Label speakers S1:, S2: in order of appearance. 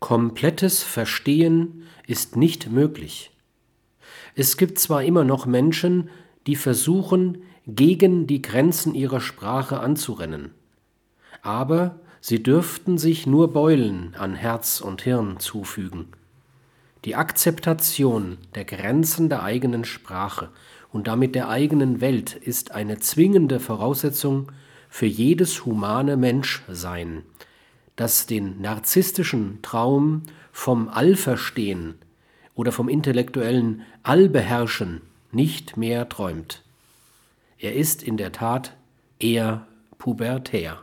S1: Komplettes Verstehen ist nicht möglich. Es gibt zwar immer noch Menschen, die versuchen, gegen die Grenzen ihrer Sprache anzurennen, aber sie dürften sich nur Beulen an Herz und Hirn zufügen. Die Akzeptation der Grenzen der eigenen Sprache und damit der eigenen Welt ist eine zwingende Voraussetzung für jedes humane Menschsein, das den narzisstischen Traum vom Allverstehen oder vom intellektuellen Allbeherrschen nicht mehr träumt. Er ist in der Tat eher pubertär.